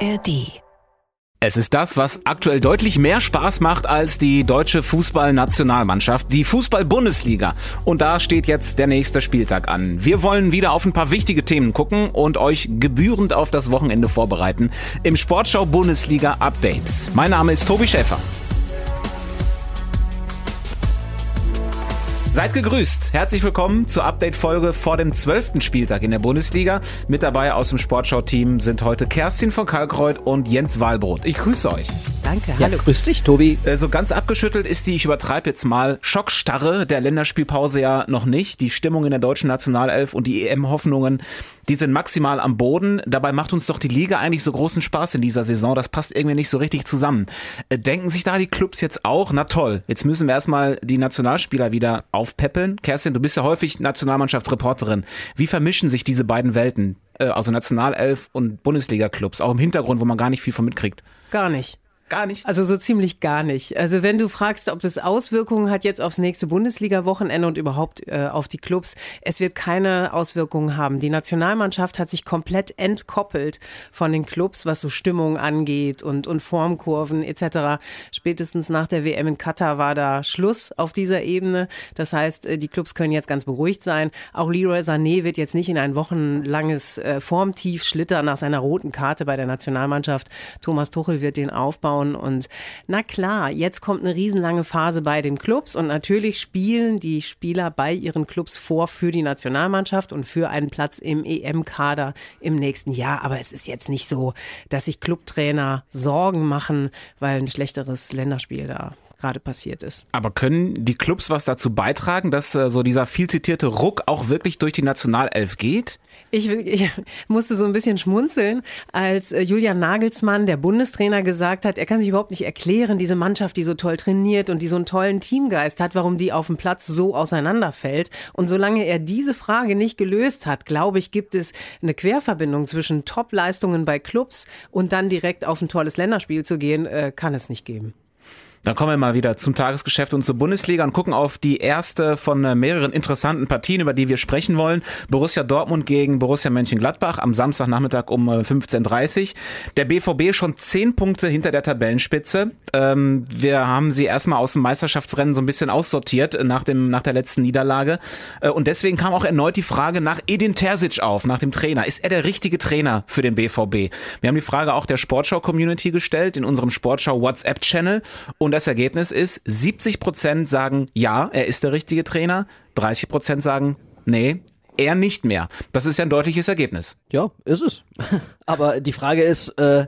ARD. Es ist das, was aktuell deutlich mehr Spaß macht als die deutsche Fußballnationalmannschaft, die Fußball-Bundesliga. Und da steht jetzt der nächste Spieltag an. Wir wollen wieder auf ein paar wichtige Themen gucken und euch gebührend auf das Wochenende vorbereiten im Sportschau Bundesliga Updates. Mein Name ist Tobi Schäfer. Seid gegrüßt. Herzlich willkommen zur Update-Folge vor dem zwölften Spieltag in der Bundesliga. Mit dabei aus dem Sportschau-Team sind heute Kerstin von Kalkreuth und Jens Wahlbrot. Ich grüße euch. Danke, ja, hallo. grüß dich, Tobi. Äh, so ganz abgeschüttelt ist die, ich übertreibe jetzt mal, Schockstarre der Länderspielpause ja noch nicht. Die Stimmung in der deutschen Nationalelf und die EM-Hoffnungen die sind maximal am Boden. Dabei macht uns doch die Liga eigentlich so großen Spaß in dieser Saison. Das passt irgendwie nicht so richtig zusammen. Äh, denken sich da die Clubs jetzt auch, na toll, jetzt müssen wir erstmal die Nationalspieler wieder aufpäppeln. Kerstin, du bist ja häufig Nationalmannschaftsreporterin. Wie vermischen sich diese beiden Welten? Äh, also Nationalelf und Bundesliga-Clubs, auch im Hintergrund, wo man gar nicht viel von mitkriegt. Gar nicht. Gar nicht. Also so ziemlich gar nicht. Also wenn du fragst, ob das Auswirkungen hat jetzt aufs nächste Bundesliga-Wochenende und überhaupt äh, auf die Clubs, es wird keine Auswirkungen haben. Die Nationalmannschaft hat sich komplett entkoppelt von den Clubs, was so Stimmung angeht und, und Formkurven etc. Spätestens nach der WM in Katar war da Schluss auf dieser Ebene. Das heißt, äh, die Clubs können jetzt ganz beruhigt sein. Auch Leroy Sané wird jetzt nicht in ein wochenlanges äh, Formtief schlittern nach seiner roten Karte bei der Nationalmannschaft. Thomas Tuchel wird den aufbauen aufbauen. Und na klar, jetzt kommt eine riesenlange Phase bei den Clubs und natürlich spielen die Spieler bei ihren Clubs vor für die Nationalmannschaft und für einen Platz im EM-Kader im nächsten Jahr. Aber es ist jetzt nicht so, dass sich Clubtrainer Sorgen machen, weil ein schlechteres Länderspiel da gerade passiert ist. Aber können die Clubs was dazu beitragen, dass äh, so dieser viel zitierte Ruck auch wirklich durch die Nationalelf geht? Ich, ich musste so ein bisschen schmunzeln, als äh, Julian Nagelsmann, der Bundestrainer, gesagt hat, er kann sich überhaupt nicht erklären, diese Mannschaft, die so toll trainiert und die so einen tollen Teamgeist hat, warum die auf dem Platz so auseinanderfällt. Und solange er diese Frage nicht gelöst hat, glaube ich, gibt es eine Querverbindung zwischen Top-Leistungen bei Clubs und dann direkt auf ein tolles Länderspiel zu gehen, äh, kann es nicht geben. Dann kommen wir mal wieder zum Tagesgeschäft und zur Bundesliga und gucken auf die erste von äh, mehreren interessanten Partien, über die wir sprechen wollen. Borussia Dortmund gegen Borussia Mönchengladbach am Samstagnachmittag um 15.30 Uhr. Der BVB schon zehn Punkte hinter der Tabellenspitze. Ähm, wir haben sie erstmal aus dem Meisterschaftsrennen so ein bisschen aussortiert nach, dem, nach der letzten Niederlage. Äh, und deswegen kam auch erneut die Frage nach Edin Terzic auf, nach dem Trainer. Ist er der richtige Trainer für den BVB? Wir haben die Frage auch der Sportschau-Community gestellt in unserem Sportschau-WhatsApp-Channel und das Ergebnis ist, 70 Prozent sagen, ja, er ist der richtige Trainer, 30 Prozent sagen, nee, er nicht mehr. Das ist ja ein deutliches Ergebnis. Ja, ist es. Aber die Frage ist, äh,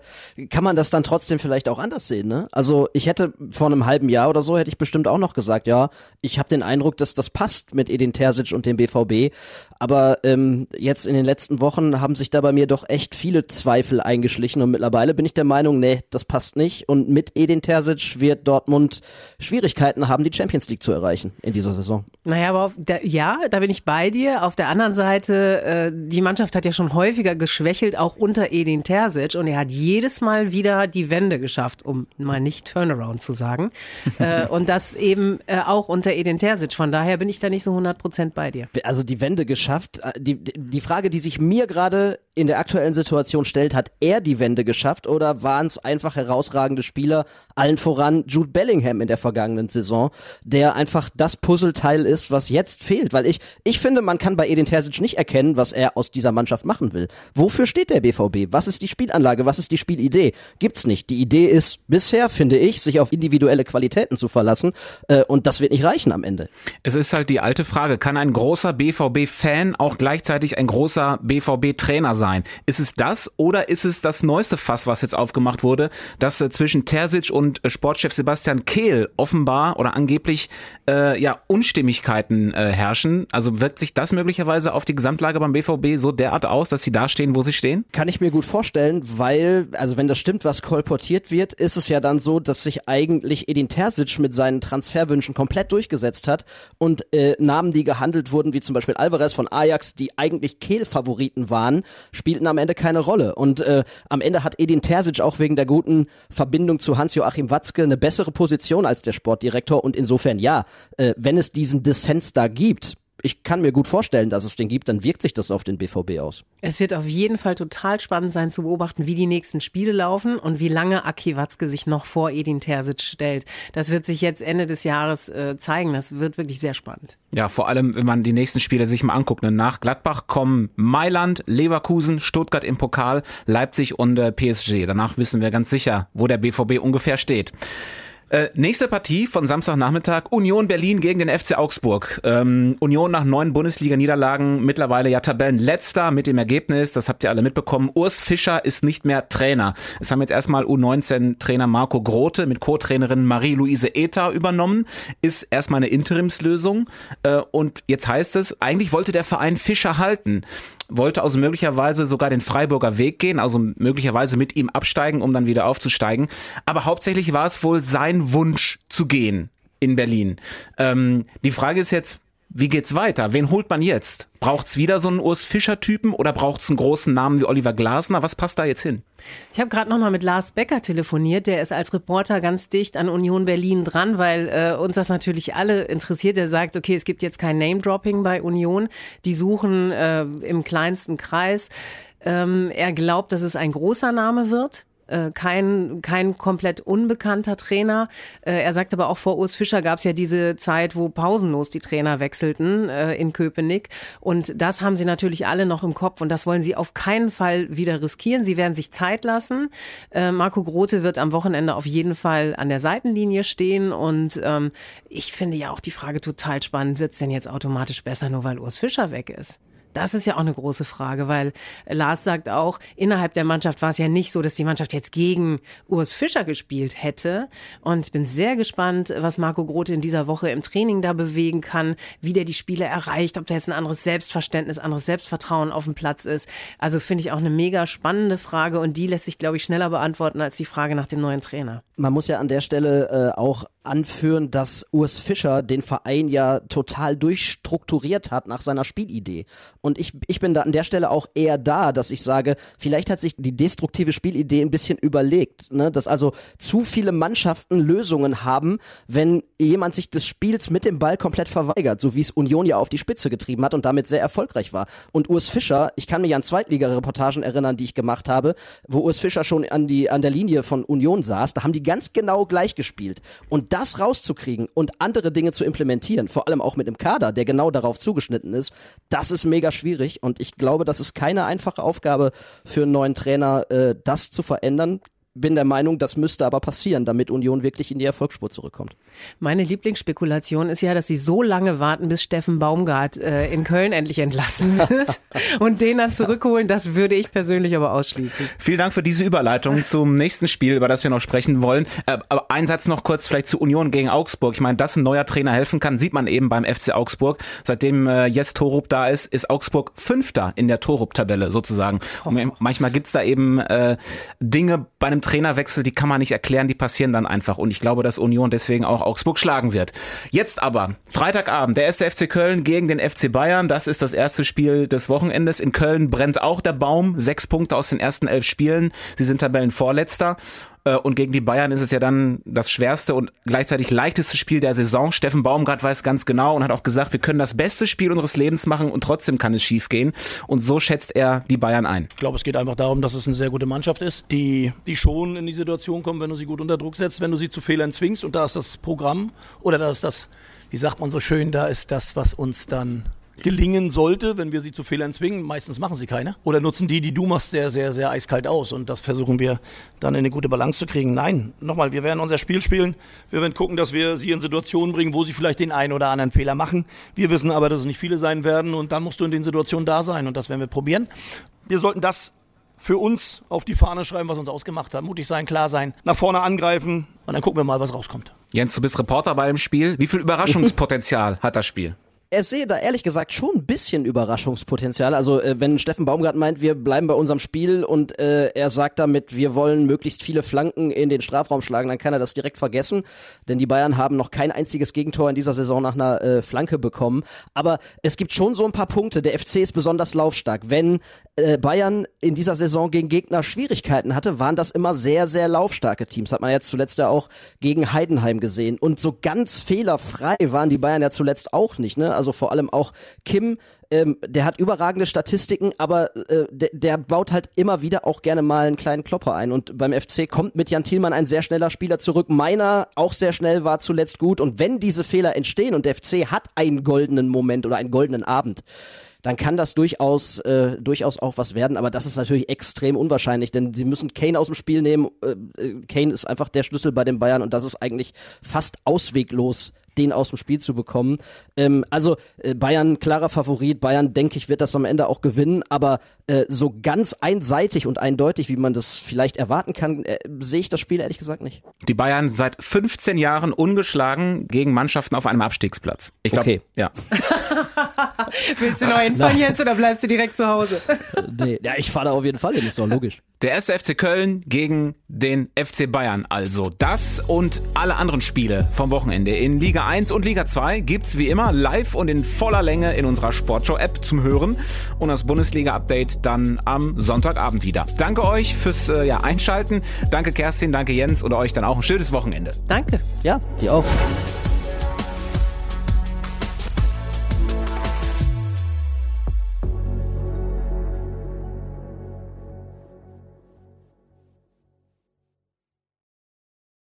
kann man das dann trotzdem vielleicht auch anders sehen? Ne? Also ich hätte vor einem halben Jahr oder so hätte ich bestimmt auch noch gesagt, ja, ich habe den Eindruck, dass das passt mit Edin Terzic und dem BVB. Aber ähm, jetzt in den letzten Wochen haben sich da bei mir doch echt viele Zweifel eingeschlichen und mittlerweile bin ich der Meinung, nee, das passt nicht. Und mit Edin Terzic wird Dortmund Schwierigkeiten haben, die Champions League zu erreichen in dieser Saison. Naja, aber der, ja, da bin ich bei dir. Auf der anderen Seite, äh, die Mannschaft hat ja schon häufiger geschwächelt, auch unter Edin Terzic und er hat jedes Mal wieder die Wende geschafft, um mal nicht Turnaround zu sagen. äh, und das eben äh, auch unter Edin Terzic. Von daher bin ich da nicht so 100% bei dir. Also die Wende geschafft? Äh, die, die Frage, die sich mir gerade in der aktuellen Situation stellt, hat er die Wende geschafft oder waren es einfach herausragende Spieler, allen voran Jude Bellingham in der vergangenen Saison, der einfach das Puzzleteil ist, was jetzt fehlt? Weil ich, ich finde, man kann bei Edin Terzic nicht erkennen, was er aus dieser Mannschaft machen will. Wofür steht der BVB? Was ist die Spielanlage? Was ist die Spielidee? Gibt's nicht. Die Idee ist bisher, finde ich, sich auf individuelle Qualitäten zu verlassen äh, und das wird nicht reichen am Ende. Es ist halt die alte Frage, kann ein großer BVB-Fan auch gleichzeitig ein großer BVB-Trainer sein? sein. Ist es das oder ist es das neueste Fass, was jetzt aufgemacht wurde, dass äh, zwischen Terzic und äh, Sportchef Sebastian Kehl offenbar oder angeblich äh, ja Unstimmigkeiten äh, herrschen? Also wirkt sich das möglicherweise auf die Gesamtlage beim BVB so derart aus, dass sie da stehen, wo sie stehen? Kann ich mir gut vorstellen, weil, also wenn das stimmt, was kolportiert wird, ist es ja dann so, dass sich eigentlich Edin Terzic mit seinen Transferwünschen komplett durchgesetzt hat und äh, Namen, die gehandelt wurden, wie zum Beispiel Alvarez von Ajax, die eigentlich Kehl-Favoriten waren, spielten am Ende keine Rolle. Und äh, am Ende hat Edin Terzic auch wegen der guten Verbindung zu Hans-Joachim Watzke eine bessere Position als der Sportdirektor. Und insofern ja, äh, wenn es diesen Dissens da gibt, ich kann mir gut vorstellen, dass es den gibt, dann wirkt sich das auf den BVB aus. Es wird auf jeden Fall total spannend sein zu beobachten, wie die nächsten Spiele laufen und wie lange Aki Watzke sich noch vor Edin Terzic stellt. Das wird sich jetzt Ende des Jahres äh, zeigen. Das wird wirklich sehr spannend. Ja, vor allem, wenn man die nächsten Spiele sich mal anguckt. Ne? Nach Gladbach kommen Mailand, Leverkusen, Stuttgart im Pokal, Leipzig und äh, PSG. Danach wissen wir ganz sicher, wo der BVB ungefähr steht. Äh, nächste Partie von Samstagnachmittag, Union Berlin gegen den FC Augsburg. Ähm, Union nach neun Bundesliga-Niederlagen, mittlerweile ja Tabellenletzter mit dem Ergebnis, das habt ihr alle mitbekommen, Urs Fischer ist nicht mehr Trainer. Es haben jetzt erstmal U19-Trainer Marco Grote mit Co-Trainerin Marie-Louise Eta übernommen, ist erstmal eine Interimslösung äh, und jetzt heißt es, eigentlich wollte der Verein Fischer halten wollte also möglicherweise sogar den Freiburger Weg gehen, also möglicherweise mit ihm absteigen, um dann wieder aufzusteigen. Aber hauptsächlich war es wohl sein Wunsch zu gehen in Berlin. Ähm, die Frage ist jetzt, wie geht's weiter? Wen holt man jetzt? Braucht's wieder so einen Urs Fischer-Typen oder braucht's einen großen Namen wie Oliver Glasner? Was passt da jetzt hin? Ich habe gerade nochmal mit Lars Becker telefoniert. Der ist als Reporter ganz dicht an Union Berlin dran, weil äh, uns das natürlich alle interessiert. Er sagt, okay, es gibt jetzt kein Name-Dropping bei Union. Die suchen äh, im kleinsten Kreis. Ähm, er glaubt, dass es ein großer Name wird äh, kein, kein komplett unbekannter Trainer. Äh, er sagt aber auch, vor Urs Fischer gab es ja diese Zeit, wo pausenlos die Trainer wechselten äh, in Köpenick. Und das haben sie natürlich alle noch im Kopf und das wollen sie auf keinen Fall wieder riskieren. Sie werden sich Zeit lassen. Äh, Marco Grote wird am Wochenende auf jeden Fall an der Seitenlinie stehen und ähm, ich finde ja auch die Frage total spannend, wird es denn jetzt automatisch besser, nur weil Urs Fischer weg ist? Das ist ja auch eine große Frage, weil Lars sagt auch, innerhalb der Mannschaft war es ja nicht so, dass die Mannschaft jetzt gegen Urs Fischer gespielt hätte. Und ich bin sehr gespannt, was Marco Grote in dieser Woche im Training da bewegen kann, wie der die Spiele erreicht, ob da jetzt ein anderes Selbstverständnis, anderes Selbstvertrauen auf dem Platz ist. Also finde ich auch eine mega spannende Frage und die lässt sich, glaube ich, schneller beantworten als die Frage nach dem neuen Trainer. Man muss ja an der Stelle äh, auch anführen, dass Urs Fischer den Verein ja total durchstrukturiert hat nach seiner Spielidee. Und ich, ich bin da an der Stelle auch eher da, dass ich sage, vielleicht hat sich die destruktive Spielidee ein bisschen überlegt, ne? dass also zu viele Mannschaften Lösungen haben, wenn jemand sich des Spiels mit dem Ball komplett verweigert, so wie es Union ja auf die Spitze getrieben hat und damit sehr erfolgreich war. Und Urs Fischer, ich kann mich an Zweitliga-Reportagen erinnern, die ich gemacht habe, wo Urs Fischer schon an, die, an der Linie von Union saß, da haben die ganz genau gleich gespielt. Und das rauszukriegen und andere Dinge zu implementieren, vor allem auch mit einem Kader, der genau darauf zugeschnitten ist, das ist mega schwierig. Und ich glaube, das ist keine einfache Aufgabe für einen neuen Trainer, äh, das zu verändern bin der Meinung, das müsste aber passieren, damit Union wirklich in die Erfolgsspur zurückkommt. Meine Lieblingsspekulation ist ja, dass sie so lange warten, bis Steffen Baumgart äh, in Köln endlich entlassen wird und den dann zurückholen. Das würde ich persönlich aber ausschließen. Vielen Dank für diese Überleitung zum nächsten Spiel, über das wir noch sprechen wollen. Äh, aber ein Satz noch kurz vielleicht zu Union gegen Augsburg. Ich meine, dass ein neuer Trainer helfen kann, sieht man eben beim FC Augsburg. Seitdem äh, Jes Torup da ist, ist Augsburg Fünfter in der Torup-Tabelle sozusagen. Und manchmal gibt's da eben äh, Dinge bei einem Trainerwechsel, die kann man nicht erklären, die passieren dann einfach. Und ich glaube, dass Union deswegen auch Augsburg schlagen wird. Jetzt aber, Freitagabend, der erste FC Köln gegen den FC Bayern. Das ist das erste Spiel des Wochenendes. In Köln brennt auch der Baum. Sechs Punkte aus den ersten elf Spielen. Sie sind Tabellenvorletzter. Äh, und gegen die Bayern ist es ja dann das schwerste und gleichzeitig leichteste Spiel der Saison. Steffen Baumgart weiß ganz genau und hat auch gesagt, wir können das beste Spiel unseres Lebens machen und trotzdem kann es schiefgehen. Und so schätzt er die Bayern ein. Ich glaube, es geht einfach darum, dass es eine sehr gute Mannschaft ist, die, die schon in die Situation kommt, wenn du sie gut unter Druck setzt, wenn du sie zu Fehlern zwingst. Und da ist das Programm oder da ist das, wie sagt man so schön, da ist das, was uns dann gelingen sollte, wenn wir sie zu Fehlern zwingen. Meistens machen sie keine. Oder nutzen die, die du machst, sehr, sehr, sehr eiskalt aus. Und das versuchen wir dann in eine gute Balance zu kriegen. Nein, nochmal, wir werden unser Spiel spielen. Wir werden gucken, dass wir sie in Situationen bringen, wo sie vielleicht den einen oder anderen Fehler machen. Wir wissen aber, dass es nicht viele sein werden. Und dann musst du in den Situationen da sein. Und das werden wir probieren. Wir sollten das für uns auf die Fahne schreiben, was uns ausgemacht hat. Mutig sein, klar sein, nach vorne angreifen und dann gucken wir mal, was rauskommt. Jens, du bist Reporter bei dem Spiel. Wie viel Überraschungspotenzial hat das Spiel? Er sehe da ehrlich gesagt schon ein bisschen Überraschungspotenzial. Also äh, wenn Steffen Baumgart meint, wir bleiben bei unserem Spiel und äh, er sagt damit, wir wollen möglichst viele Flanken in den Strafraum schlagen, dann kann er das direkt vergessen. Denn die Bayern haben noch kein einziges Gegentor in dieser Saison nach einer äh, Flanke bekommen. Aber es gibt schon so ein paar Punkte. Der FC ist besonders laufstark. Wenn äh, Bayern in dieser Saison gegen Gegner Schwierigkeiten hatte, waren das immer sehr, sehr laufstarke Teams. Hat man jetzt zuletzt ja auch gegen Heidenheim gesehen. Und so ganz fehlerfrei waren die Bayern ja zuletzt auch nicht. Ne? Also vor allem auch Kim, ähm, der hat überragende Statistiken, aber äh, der, der baut halt immer wieder auch gerne mal einen kleinen Klopper ein. Und beim FC kommt mit Jan Thielmann ein sehr schneller Spieler zurück. Meiner auch sehr schnell war zuletzt gut. Und wenn diese Fehler entstehen und der FC hat einen goldenen Moment oder einen goldenen Abend, dann kann das durchaus, äh, durchaus auch was werden. Aber das ist natürlich extrem unwahrscheinlich, denn sie müssen Kane aus dem Spiel nehmen. Äh, äh Kane ist einfach der Schlüssel bei den Bayern und das ist eigentlich fast ausweglos den aus dem Spiel zu bekommen. Ähm, also äh, Bayern klarer Favorit. Bayern, denke ich, wird das am Ende auch gewinnen. Aber äh, so ganz einseitig und eindeutig, wie man das vielleicht erwarten kann, äh, sehe ich das Spiel ehrlich gesagt nicht. Die Bayern seit 15 Jahren ungeschlagen gegen Mannschaften auf einem Abstiegsplatz. Ich glaube, okay. ja. Willst du noch hinfahren jetzt oder bleibst du direkt zu Hause? nee, ja, ich fahre da auf jeden Fall hin, ist doch logisch. Der erste FC Köln gegen den FC Bayern also. Das und alle anderen Spiele vom Wochenende in Liga 1 und Liga 2 gibt's wie immer live und in voller Länge in unserer Sportshow-App zum Hören und das Bundesliga-Update dann am Sonntagabend wieder. Danke euch fürs äh, ja, Einschalten. Danke Kerstin, danke Jens und euch dann auch ein schönes Wochenende. Danke. Ja, dir auch.